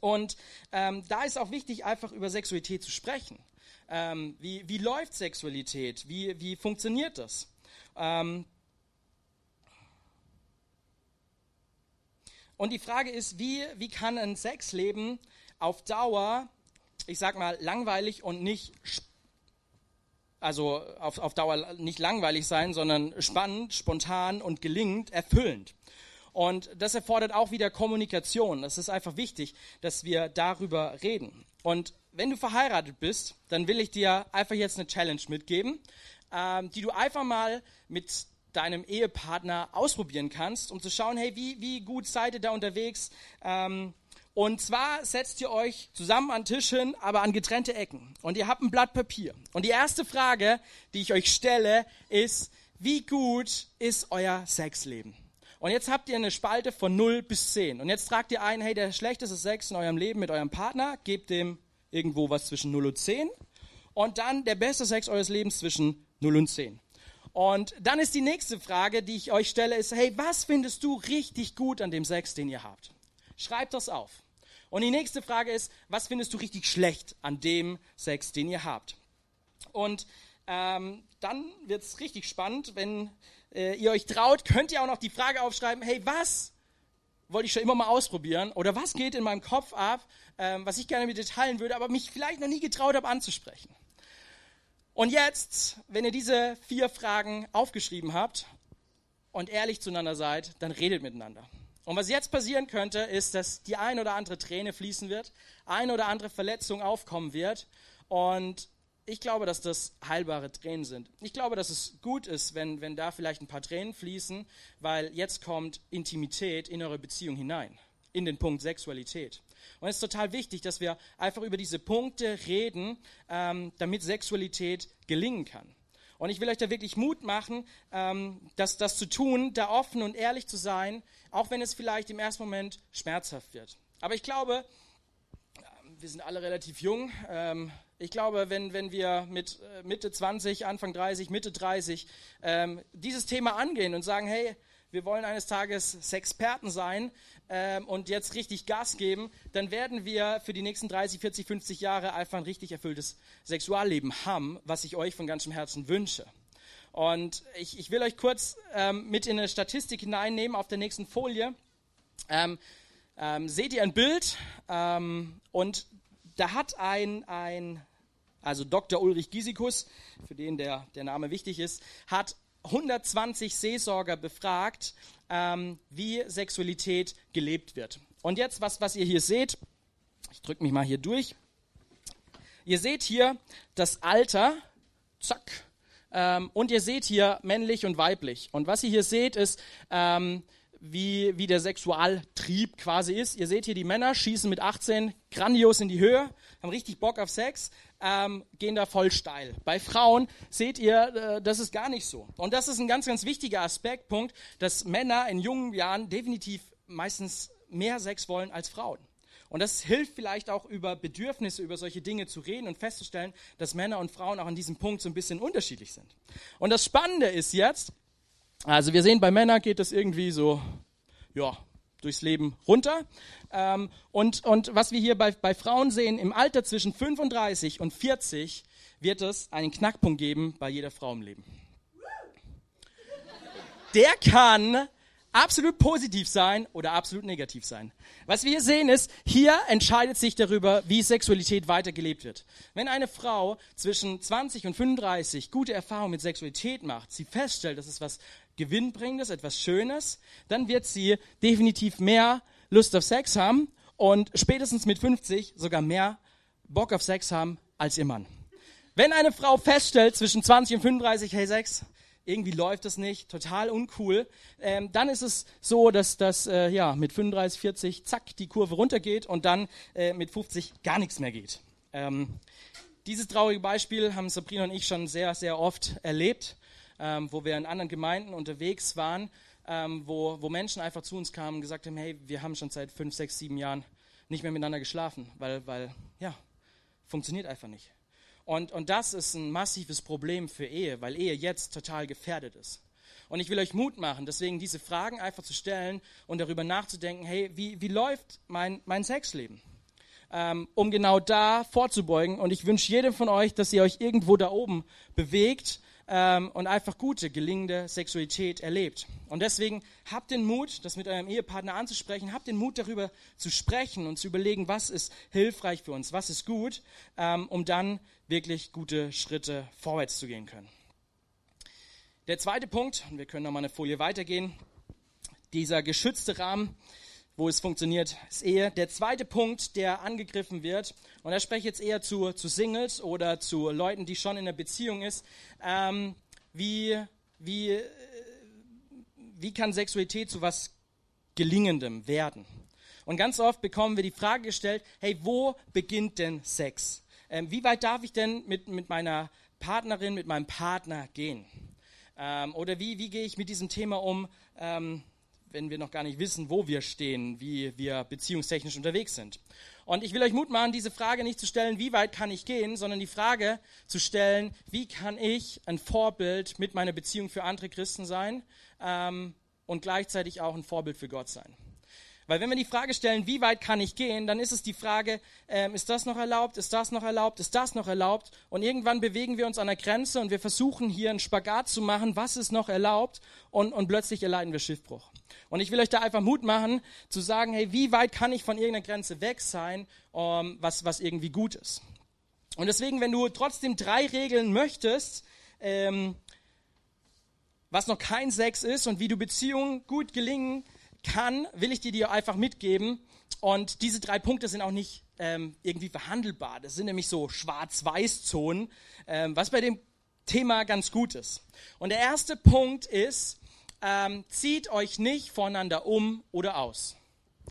Und ähm, da ist auch wichtig, einfach über Sexualität zu sprechen. Ähm, wie, wie läuft Sexualität? Wie, wie funktioniert das? Ähm, und die Frage ist, wie, wie kann ein Sexleben auf Dauer, ich sag mal, langweilig und nicht also auf, auf Dauer nicht langweilig sein, sondern spannend, spontan und gelingend, erfüllend. Und das erfordert auch wieder Kommunikation. Das ist einfach wichtig, dass wir darüber reden. Und wenn du verheiratet bist, dann will ich dir einfach jetzt eine Challenge mitgeben, ähm, die du einfach mal mit deinem Ehepartner ausprobieren kannst, um zu schauen, hey, wie, wie gut seid ihr da unterwegs? Ähm, und zwar setzt ihr euch zusammen an Tisch hin, aber an getrennte Ecken. Und ihr habt ein Blatt Papier. Und die erste Frage, die ich euch stelle, ist, wie gut ist euer Sexleben? Und jetzt habt ihr eine Spalte von 0 bis 10. Und jetzt tragt ihr ein, hey, der schlechteste Sex in eurem Leben mit eurem Partner, gebt dem irgendwo was zwischen 0 und 10. Und dann der beste Sex eures Lebens zwischen 0 und 10. Und dann ist die nächste Frage, die ich euch stelle, ist, hey, was findest du richtig gut an dem Sex, den ihr habt? Schreibt das auf. Und die nächste Frage ist, was findest du richtig schlecht an dem Sex, den ihr habt? Und ähm, dann wird es richtig spannend, wenn äh, ihr euch traut, könnt ihr auch noch die Frage aufschreiben, hey, was wollte ich schon immer mal ausprobieren oder was geht in meinem Kopf ab, ähm, was ich gerne mit dir teilen würde, aber mich vielleicht noch nie getraut habe anzusprechen. Und jetzt, wenn ihr diese vier Fragen aufgeschrieben habt und ehrlich zueinander seid, dann redet miteinander. Und was jetzt passieren könnte, ist, dass die ein oder andere Träne fließen wird, ein oder andere Verletzung aufkommen wird und ich glaube, dass das heilbare Tränen sind. Ich glaube, dass es gut ist, wenn, wenn da vielleicht ein paar Tränen fließen, weil jetzt kommt Intimität in eure Beziehung hinein, in den Punkt Sexualität. Und es ist total wichtig, dass wir einfach über diese Punkte reden, ähm, damit Sexualität gelingen kann. Und ich will euch da wirklich Mut machen, ähm, das, das zu tun, da offen und ehrlich zu sein, auch wenn es vielleicht im ersten Moment schmerzhaft wird. Aber ich glaube, wir sind alle relativ jung. Ähm, ich glaube, wenn, wenn wir mit äh, Mitte 20, Anfang 30, Mitte 30 ähm, dieses Thema angehen und sagen, hey, wir wollen eines Tages Sexperten sein ähm, und jetzt richtig Gas geben, dann werden wir für die nächsten 30, 40, 50 Jahre einfach ein richtig erfülltes Sexualleben haben, was ich euch von ganzem Herzen wünsche. Und ich, ich will euch kurz ähm, mit in eine Statistik hineinnehmen auf der nächsten Folie. Ähm, ähm, seht ihr ein Bild ähm, und da hat ein, ein, also Dr. Ulrich Gisikus, für den der, der Name wichtig ist, hat 120 Seelsorger befragt, ähm, wie Sexualität gelebt wird. Und jetzt, was, was ihr hier seht, ich drücke mich mal hier durch. Ihr seht hier das Alter, zack, ähm, und ihr seht hier männlich und weiblich. Und was ihr hier seht, ist, ähm, wie, wie der Sexualtrieb quasi ist. Ihr seht hier, die Männer schießen mit 18 grandios in die Höhe, haben richtig Bock auf Sex, ähm, gehen da voll steil. Bei Frauen seht ihr, äh, das ist gar nicht so. Und das ist ein ganz, ganz wichtiger Aspektpunkt, dass Männer in jungen Jahren definitiv meistens mehr Sex wollen als Frauen. Und das hilft vielleicht auch über Bedürfnisse, über solche Dinge zu reden und festzustellen, dass Männer und Frauen auch an diesem Punkt so ein bisschen unterschiedlich sind. Und das Spannende ist jetzt, also wir sehen, bei Männern geht das irgendwie so, ja, durchs Leben runter. Ähm, und, und was wir hier bei, bei Frauen sehen, im Alter zwischen 35 und 40 wird es einen Knackpunkt geben bei jeder Frau im Leben. Der kann absolut positiv sein oder absolut negativ sein. Was wir hier sehen ist, hier entscheidet sich darüber, wie Sexualität weitergelebt wird. Wenn eine Frau zwischen 20 und 35 gute Erfahrungen mit Sexualität macht, sie feststellt, dass es was Gewinnbringendes, etwas Schönes, dann wird sie definitiv mehr Lust auf Sex haben und spätestens mit 50 sogar mehr Bock auf Sex haben als ihr Mann. Wenn eine Frau feststellt zwischen 20 und 35, hey Sex, irgendwie läuft es nicht, total uncool, ähm, dann ist es so, dass das äh, ja, mit 35, 40 zack die Kurve runtergeht und dann äh, mit 50 gar nichts mehr geht. Ähm, dieses traurige Beispiel haben Sabrina und ich schon sehr, sehr oft erlebt, ähm, wo wir in anderen Gemeinden unterwegs waren, ähm, wo, wo Menschen einfach zu uns kamen und gesagt haben, hey, wir haben schon seit fünf, sechs, sieben Jahren nicht mehr miteinander geschlafen, weil, weil ja, funktioniert einfach nicht. Und, und das ist ein massives Problem für Ehe, weil Ehe jetzt total gefährdet ist. Und ich will euch Mut machen, deswegen diese Fragen einfach zu stellen und darüber nachzudenken, hey, wie, wie läuft mein, mein Sexleben? Ähm, um genau da vorzubeugen. Und ich wünsche jedem von euch, dass ihr euch irgendwo da oben bewegt ähm, und einfach gute, gelingende Sexualität erlebt. Und deswegen habt den Mut, das mit eurem Ehepartner anzusprechen, habt den Mut darüber zu sprechen und zu überlegen, was ist hilfreich für uns, was ist gut, ähm, um dann wirklich gute Schritte vorwärts zu gehen können. Der zweite Punkt, und wir können noch mal eine Folie weitergehen, dieser geschützte Rahmen, wo es funktioniert, ist Ehe. Der zweite Punkt, der angegriffen wird, und da spreche ich jetzt eher zu, zu Singles oder zu Leuten, die schon in einer Beziehung ist, ähm, wie, wie, wie kann Sexualität zu was Gelingendem werden? Und ganz oft bekommen wir die Frage gestellt, hey, wo beginnt denn Sex? Ähm, wie weit darf ich denn mit, mit meiner Partnerin, mit meinem Partner gehen? Ähm, oder wie, wie gehe ich mit diesem Thema um, ähm, wenn wir noch gar nicht wissen, wo wir stehen, wie wir beziehungstechnisch unterwegs sind? Und ich will euch Mut machen, diese Frage nicht zu stellen, wie weit kann ich gehen, sondern die Frage zu stellen, wie kann ich ein Vorbild mit meiner Beziehung für andere Christen sein ähm, und gleichzeitig auch ein Vorbild für Gott sein. Weil wenn wir die Frage stellen, wie weit kann ich gehen, dann ist es die Frage, ähm, ist das noch erlaubt, ist das noch erlaubt, ist das noch erlaubt? Und irgendwann bewegen wir uns an der Grenze und wir versuchen hier einen Spagat zu machen, was ist noch erlaubt? Und, und plötzlich erleiden wir Schiffbruch. Und ich will euch da einfach Mut machen, zu sagen, hey, wie weit kann ich von irgendeiner Grenze weg sein, um, ähm, was, was irgendwie gut ist? Und deswegen, wenn du trotzdem drei Regeln möchtest, ähm, was noch kein Sex ist und wie du Beziehungen gut gelingen kann, will ich dir dir einfach mitgeben. Und diese drei Punkte sind auch nicht ähm, irgendwie verhandelbar. Das sind nämlich so Schwarz-Weiß-Zonen, ähm, was bei dem Thema ganz gut ist. Und der erste Punkt ist, ähm, zieht euch nicht voneinander um oder aus.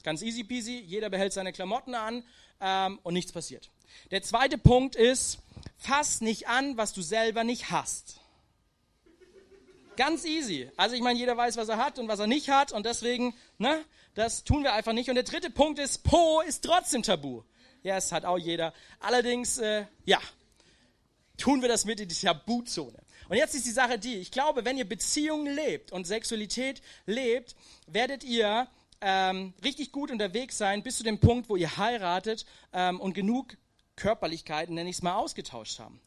Ganz easy peasy, jeder behält seine Klamotten an ähm, und nichts passiert. Der zweite Punkt ist, fass nicht an, was du selber nicht hast. Ganz easy. Also ich meine, jeder weiß, was er hat und was er nicht hat und deswegen, ne, das tun wir einfach nicht. Und der dritte Punkt ist, Po ist trotzdem tabu. Ja, es hat auch jeder. Allerdings, äh, ja, tun wir das mit in die Tabuzone. Und jetzt ist die Sache die, ich glaube, wenn ihr Beziehungen lebt und Sexualität lebt, werdet ihr ähm, richtig gut unterwegs sein bis zu dem Punkt, wo ihr heiratet ähm, und genug Körperlichkeiten, nenne ich es mal, ausgetauscht haben.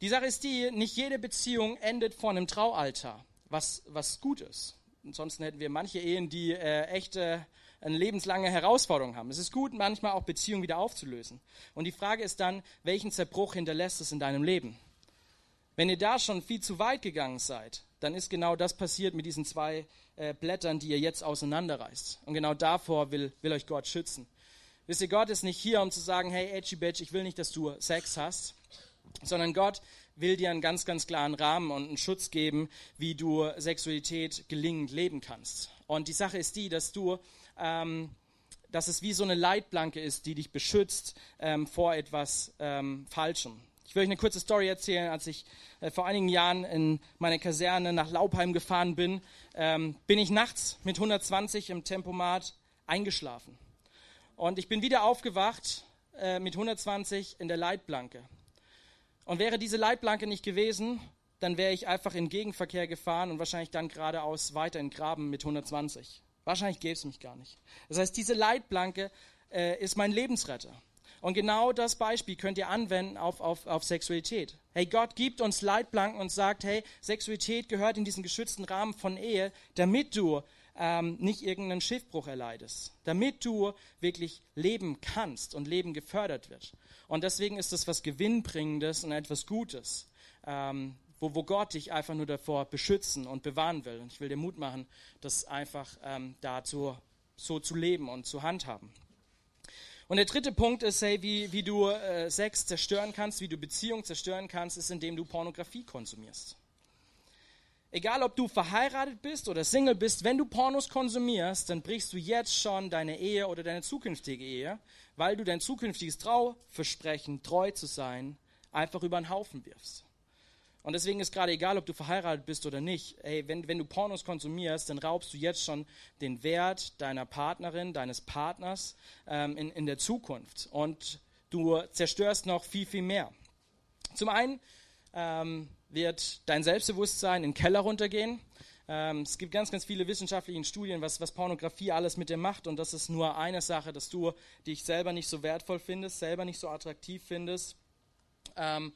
Die Sache ist die, nicht jede Beziehung endet vor einem Traualtar, was, was gut ist. Ansonsten hätten wir manche Ehen, die äh, echte eine lebenslange Herausforderung haben. Es ist gut, manchmal auch Beziehungen wieder aufzulösen. Und die Frage ist dann, welchen Zerbruch hinterlässt es in deinem Leben? Wenn ihr da schon viel zu weit gegangen seid, dann ist genau das passiert mit diesen zwei äh, Blättern, die ihr jetzt auseinanderreißt. Und genau davor will, will euch Gott schützen. Wisst ihr, Gott ist nicht hier, um zu sagen, hey, Edgy Bitch, ich will nicht, dass du Sex hast, sondern Gott will dir einen ganz, ganz klaren Rahmen und einen Schutz geben, wie du Sexualität gelingend leben kannst. Und die Sache ist die, dass du, ähm, dass es wie so eine Leitplanke ist, die dich beschützt ähm, vor etwas ähm, Falschem. Ich will euch eine kurze Story erzählen. Als ich äh, vor einigen Jahren in meine Kaserne nach Laubheim gefahren bin, ähm, bin ich nachts mit 120 im Tempomat eingeschlafen. Und ich bin wieder aufgewacht äh, mit 120 in der Leitplanke. Und wäre diese Leitplanke nicht gewesen, dann wäre ich einfach in Gegenverkehr gefahren und wahrscheinlich dann geradeaus weiter in Graben mit 120. Wahrscheinlich gäbe es mich gar nicht. Das heißt, diese Leitplanke äh, ist mein Lebensretter. Und genau das Beispiel könnt ihr anwenden auf, auf, auf Sexualität. Hey, Gott gibt uns Leitplanken und sagt, hey, Sexualität gehört in diesen geschützten Rahmen von Ehe, damit du ähm, nicht irgendeinen Schiffbruch erleidest, damit du wirklich leben kannst und Leben gefördert wird. Und deswegen ist das was Gewinnbringendes und etwas Gutes, ähm, wo, wo Gott dich einfach nur davor beschützen und bewahren will. Und ich will dir Mut machen, das einfach ähm, dazu so zu leben und zu handhaben. Und der dritte Punkt ist, hey, wie, wie du äh, Sex zerstören kannst, wie du Beziehungen zerstören kannst, ist, indem du Pornografie konsumierst. Egal, ob du verheiratet bist oder Single bist, wenn du Pornos konsumierst, dann brichst du jetzt schon deine Ehe oder deine zukünftige Ehe, weil du dein zukünftiges Trauversprechen, treu zu sein, einfach über den Haufen wirfst. Und deswegen ist gerade egal, ob du verheiratet bist oder nicht, ey, wenn, wenn du Pornos konsumierst, dann raubst du jetzt schon den Wert deiner Partnerin, deines Partners ähm, in, in der Zukunft. Und du zerstörst noch viel, viel mehr. Zum einen ähm, wird dein Selbstbewusstsein in den Keller runtergehen. Ähm, es gibt ganz, ganz viele wissenschaftliche Studien, was, was Pornografie alles mit dir macht. Und das ist nur eine Sache, dass du dich selber nicht so wertvoll findest, selber nicht so attraktiv findest. Ähm,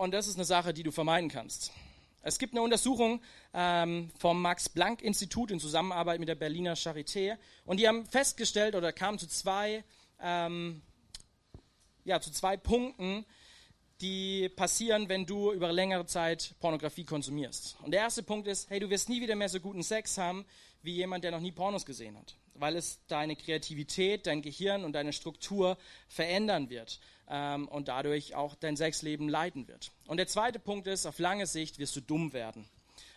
und das ist eine Sache, die du vermeiden kannst. Es gibt eine Untersuchung ähm, vom Max-Planck-Institut in Zusammenarbeit mit der Berliner Charité. Und die haben festgestellt oder kamen zu zwei, ähm, ja, zu zwei Punkten, die passieren, wenn du über längere Zeit Pornografie konsumierst. Und der erste Punkt ist, hey, du wirst nie wieder mehr so guten Sex haben wie jemand, der noch nie Pornos gesehen hat, weil es deine Kreativität, dein Gehirn und deine Struktur verändern wird ähm, und dadurch auch dein Sexleben leiten wird. Und der zweite Punkt ist, auf lange Sicht wirst du dumm werden.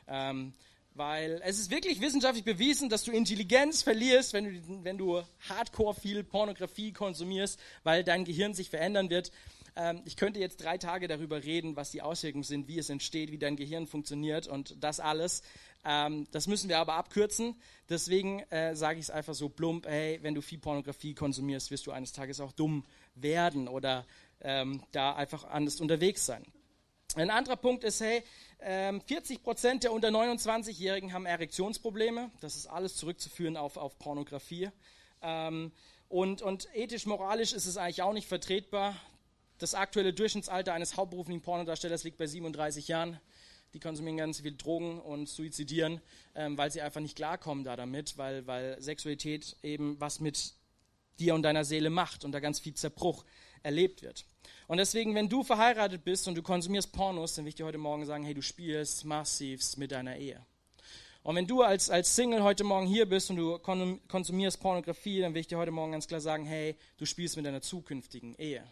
Ähm, Weil es ist wirklich wissenschaftlich bewiesen, dass du Intelligenz verlierst, wenn du, wenn du hardcore viel Pornografie konsumierst, weil dein Gehirn sich verändern wird. Ähm, ich könnte jetzt drei Tage darüber reden, was die Auswirkungen sind, wie es entsteht, wie dein Gehirn funktioniert und das alles. Ähm, das müssen wir aber abkürzen. Deswegen äh, sage ich es einfach so plump, hey, wenn du viel Pornografie konsumierst, wirst du eines Tages auch dumm werden oder ähm, da einfach anders unterwegs sein. Ein anderer Punkt ist, hey, 40 ähm, Prozent der unter 29-Jährigen haben Erektionsprobleme. Das ist alles zurückzuführen auf, auf Pornografie. Ähm, und, und ethisch, moralisch ist es eigentlich auch nicht vertretbar. Das aktuelle Durchschnittsalter eines hauptberuflichen Pornodarstellers liegt bei 37 Jahren. Die konsumieren ganz viel Drogen und suizidieren, ähm, weil sie einfach nicht klarkommen da damit, weil, weil Sexualität eben was mit dir und deiner Seele macht und da ganz viel Zerbruch erlebt wird. Und deswegen, wenn du verheiratet bist und du konsumierst Pornos, dann will ich dir heute Morgen sagen, hey, du spielst massivst mit deiner Ehe. Und wenn du als, als Single heute Morgen hier bist und du konsumierst Pornografie, dann will ich dir heute Morgen ganz klar sagen, hey, du spielst mit deiner zukünftigen Ehe.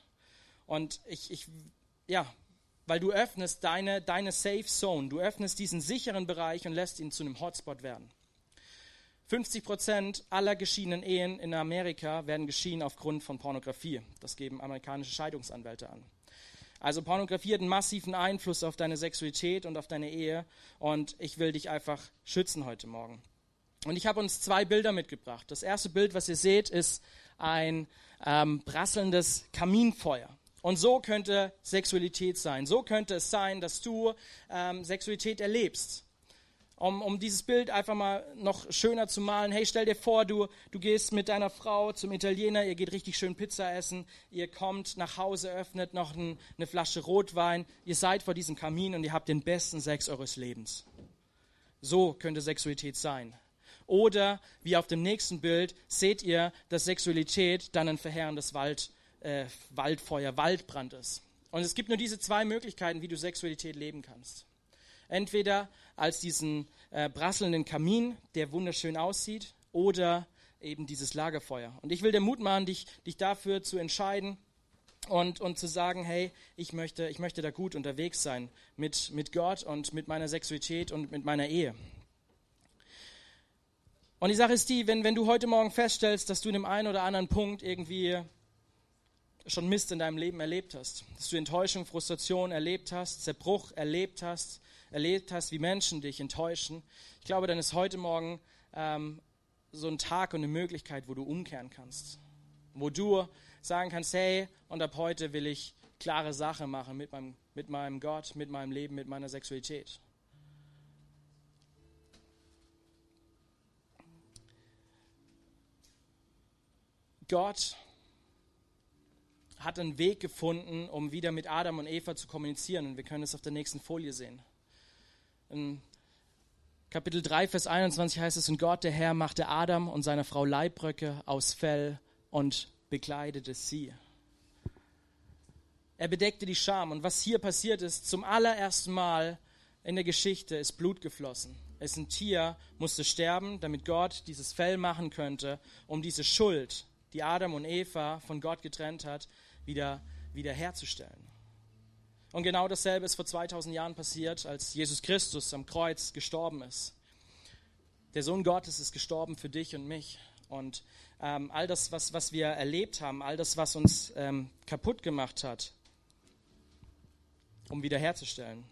Und ich, ich ja, weil du öffnest deine, deine Safe Zone, du öffnest diesen sicheren Bereich und lässt ihn zu einem Hotspot werden. 50 Prozent aller geschiedenen Ehen in Amerika werden geschieden aufgrund von Pornografie. Das geben amerikanische Scheidungsanwälte an. Also Pornografie hat einen massiven Einfluss auf deine Sexualität und auf deine Ehe. Und ich will dich einfach schützen heute Morgen. Und ich habe uns zwei Bilder mitgebracht. Das erste Bild, was ihr seht, ist ein ähm, prasselndes Kaminfeuer. Und so könnte Sexualität sein. So könnte es sein, dass du ähm, Sexualität erlebst um, um dieses Bild einfach mal noch schöner zu malen. Hey, stell dir vor, du, du gehst mit deiner Frau zum Italiener, ihr geht richtig schön Pizza essen, ihr kommt nach Hause, öffnet noch ein, eine Flasche Rotwein, ihr seid vor diesem Kamin und ihr habt den besten Sex eures Lebens. So könnte Sexualität sein. Oder wie auf dem nächsten Bild seht ihr, dass Sexualität dann ein verheerendes Wald, äh, Waldfeuer, Waldbrand ist. Und es gibt nur diese zwei Möglichkeiten, wie du Sexualität leben kannst. Entweder als diesen äh, prasselnden Kamin, der wunderschön aussieht, oder eben dieses Lagerfeuer. Und ich will dir Mut machen, dich, dich dafür zu entscheiden und, und zu sagen, hey, ich möchte, ich möchte da gut unterwegs sein mit, mit Gott und mit meiner Sexualität und mit meiner Ehe. Und die Sache ist die, wenn, wenn du heute Morgen feststellst, dass du in dem einen oder anderen Punkt irgendwie schon Mist in deinem Leben erlebt hast, dass du Enttäuschung, Frustration erlebt hast, Zerbruch erlebt hast, erlebt hast, wie Menschen dich enttäuschen, ich glaube, dann ist heute Morgen ähm, so ein Tag und eine Möglichkeit, wo du umkehren kannst. Wo du sagen kannst, hey, und ab heute will ich klare Sache machen mit meinem, mit meinem Gott, mit meinem Leben, mit meiner Sexualität. Gott hat einen Weg gefunden, um wieder mit Adam und Eva zu kommunizieren. Und wir können es auf der nächsten Folie sehen. In Kapitel 3, Vers 21 heißt es, und Gott, der Herr, machte Adam und seiner Frau Leibbröcke aus Fell und bekleidete sie. Er bedeckte die Scham. Und was hier passiert ist, zum allerersten Mal in der Geschichte ist Blut geflossen. Es ein Tier musste sterben, damit Gott dieses Fell machen könnte, um diese Schuld, die Adam und Eva von Gott getrennt hat, wieder, wieder herzustellen. Und genau dasselbe ist vor 2000 Jahren passiert, als Jesus Christus am Kreuz gestorben ist. Der Sohn Gottes ist gestorben für dich und mich. Und ähm, all das, was, was wir erlebt haben, all das, was uns ähm, kaputt gemacht hat, um wiederherzustellen.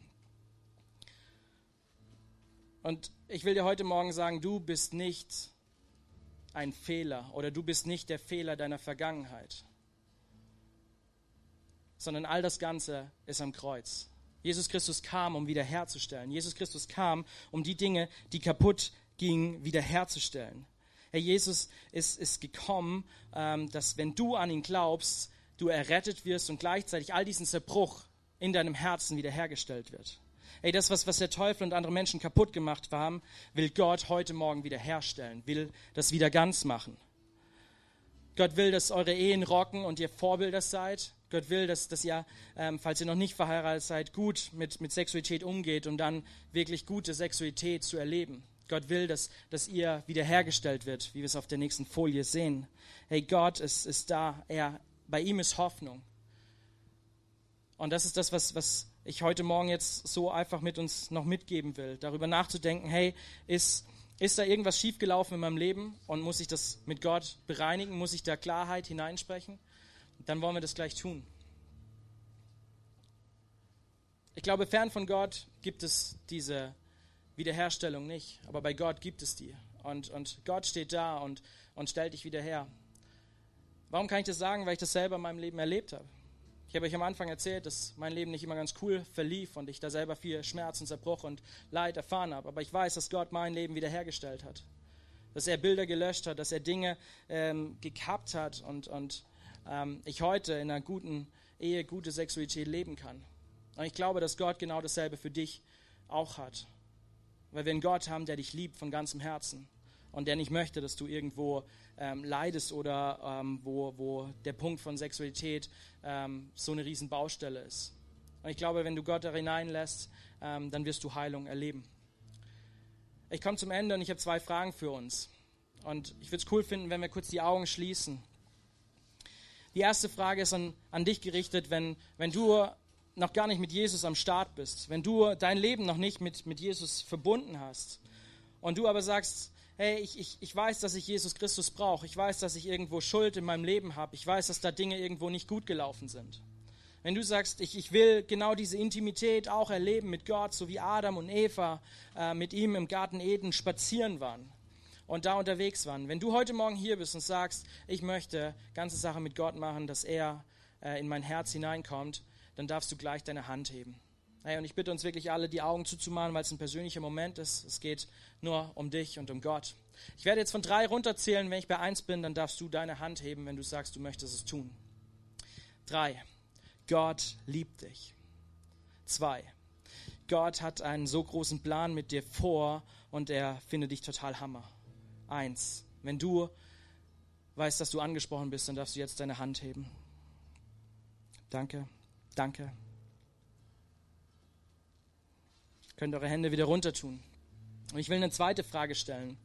Und ich will dir heute Morgen sagen, du bist nicht ein Fehler oder du bist nicht der Fehler deiner Vergangenheit sondern all das Ganze ist am Kreuz. Jesus Christus kam, um wiederherzustellen. Jesus Christus kam, um die Dinge, die kaputt gingen, wiederherzustellen. Herr Jesus ist, ist gekommen, ähm, dass wenn du an ihn glaubst, du errettet wirst und gleichzeitig all diesen Zerbruch in deinem Herzen wiederhergestellt wird. Ey, das, was, was der Teufel und andere Menschen kaputt gemacht haben, will Gott heute Morgen wiederherstellen, will das wieder ganz machen. Gott will, dass eure Ehen rocken und ihr Vorbilder seid. Gott will, dass, dass ihr, ähm, falls ihr noch nicht verheiratet seid, gut mit, mit Sexualität umgeht, um dann wirklich gute Sexualität zu erleben. Gott will, dass, dass ihr wiederhergestellt wird, wie wir es auf der nächsten Folie sehen. Hey, Gott ist, ist da. Er, bei ihm ist Hoffnung. Und das ist das, was, was, ich heute Morgen jetzt so einfach mit uns noch mitgeben will. Darüber nachzudenken, hey, ist, ist da irgendwas schiefgelaufen in meinem Leben und muss ich das mit Gott bereinigen? Muss ich da Klarheit hineinsprechen? Dann wollen wir das gleich tun. Ich glaube, fern von Gott gibt es diese Wiederherstellung nicht, aber bei Gott gibt es die. Und, und Gott steht da und, und stellt dich wieder her. Warum kann ich das sagen? Weil ich das selber in meinem Leben erlebt habe. Ich habe euch am Anfang erzählt, dass mein Leben nicht immer ganz cool verlief und ich da selber viel Schmerz und Zerbruch und Leid erfahren habe. Aber ich weiß, dass Gott mein Leben wiederhergestellt hat. Dass er Bilder gelöscht hat, dass er Dinge ähm, gekappt hat und, und ähm, ich heute in einer guten Ehe, gute Sexualität leben kann. Und ich glaube, dass Gott genau dasselbe für dich auch hat. Weil wir einen Gott haben, der dich liebt von ganzem Herzen und der nicht möchte, dass du irgendwo ähm, leidest oder ähm, wo, wo der Punkt von Sexualität ähm, so eine riesen Baustelle ist. Und ich glaube, wenn du Gott da hineinlässt, ähm, dann wirst du Heilung erleben. Ich komme zum Ende und ich habe zwei Fragen für uns. Und ich würde es cool finden, wenn wir kurz die Augen schließen. Die erste Frage ist an, an dich gerichtet, wenn, wenn du noch gar nicht mit Jesus am Start bist, wenn du dein Leben noch nicht mit, mit Jesus verbunden hast und du aber sagst, hey, ich, ich, ich weiß, dass ich Jesus Christus brauche, ich weiß, dass ich irgendwo Schuld in meinem Leben habe, ich weiß, dass da Dinge irgendwo nicht gut gelaufen sind. Wenn du sagst, ich, ich will genau diese Intimität auch erleben mit Gott, so wie Adam und Eva äh, mit ihm im Garten Eden spazieren waren und da unterwegs waren. Wenn du heute Morgen hier bist und sagst, ich möchte ganze Sache mit Gott machen, dass er äh, in mein Herz hineinkommt, dann darfst du gleich deine Hand heben. Hey, und ich bitte uns wirklich alle, die Augen zuzumachen, weil es ein persönlicher Moment ist. Es geht nur um dich und um Gott. Ich werde jetzt von drei runterzählen. Wenn ich bei eins bin, dann darfst du deine Hand heben, wenn du sagst, du möchtest es tun. Drei. Gott liebt dich. Zwei. Gott hat einen so großen Plan mit dir vor und er findet dich total Hammer. Eins. Wenn du weißt, dass du angesprochen bist, dann darfst du jetzt deine Hand heben. Danke. Danke. Könnt eure Hände wieder runter tun. Und ich will eine zweite Frage stellen.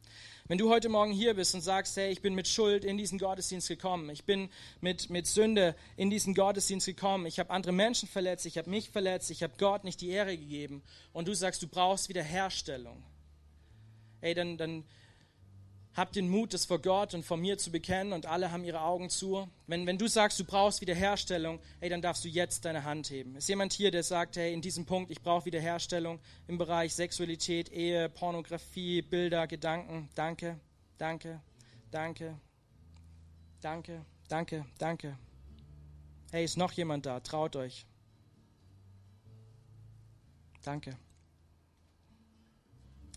Wenn du heute Morgen hier bist und sagst, hey, ich bin mit Schuld in diesen Gottesdienst gekommen, ich bin mit, mit Sünde in diesen Gottesdienst gekommen, ich habe andere Menschen verletzt, ich habe mich verletzt, ich habe Gott nicht die Ehre gegeben und du sagst, du brauchst Wiederherstellung, hey, dann, dann hab den Mut, das vor Gott und vor mir zu bekennen und alle haben ihre Augen zu. Wenn, wenn du sagst, du brauchst Wiederherstellung, hey, dann darfst du jetzt deine Hand heben. Ist jemand hier, der sagt, hey, in diesem Punkt, ich brauche Wiederherstellung im Bereich Sexualität, Ehe, Pornografie, Bilder, Gedanken? Danke, danke, danke, danke, danke, danke. Hey, ist noch jemand da? Traut euch. Danke.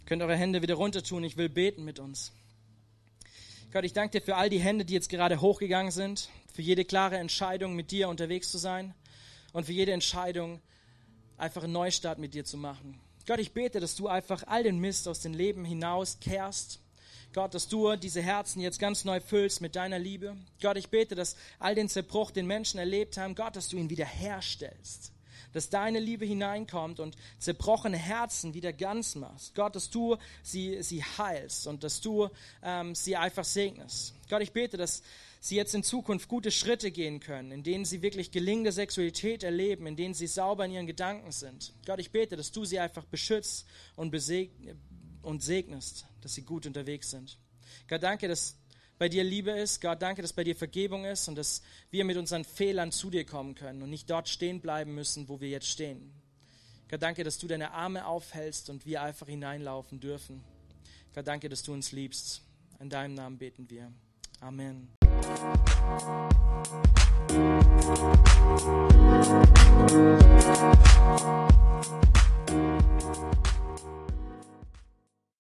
Könnt eure Hände wieder runter tun. Ich will beten mit uns. Gott, ich danke dir für all die Hände, die jetzt gerade hochgegangen sind, für jede klare Entscheidung, mit dir unterwegs zu sein und für jede Entscheidung, einfach einen Neustart mit dir zu machen. Gott, ich bete, dass du einfach all den Mist aus dem Leben hinaus kehrst. Gott, dass du diese Herzen jetzt ganz neu füllst mit deiner Liebe. Gott, ich bete, dass all den Zerbruch, den Menschen erlebt haben, Gott, dass du ihn wiederherstellst dass deine Liebe hineinkommt und zerbrochene Herzen wieder ganz machst. Gott, dass du sie, sie heilst und dass du ähm, sie einfach segnest. Gott, ich bete, dass sie jetzt in Zukunft gute Schritte gehen können, in denen sie wirklich gelingende Sexualität erleben, in denen sie sauber in ihren Gedanken sind. Gott, ich bete, dass du sie einfach beschützt und, und segnest, dass sie gut unterwegs sind. Gott, danke, dass bei dir Liebe ist. Gott, danke, dass bei dir Vergebung ist und dass wir mit unseren Fehlern zu dir kommen können und nicht dort stehen bleiben müssen, wo wir jetzt stehen. Gott, danke, dass du deine Arme aufhältst und wir einfach hineinlaufen dürfen. Gott, danke, dass du uns liebst. In deinem Namen beten wir. Amen. Musik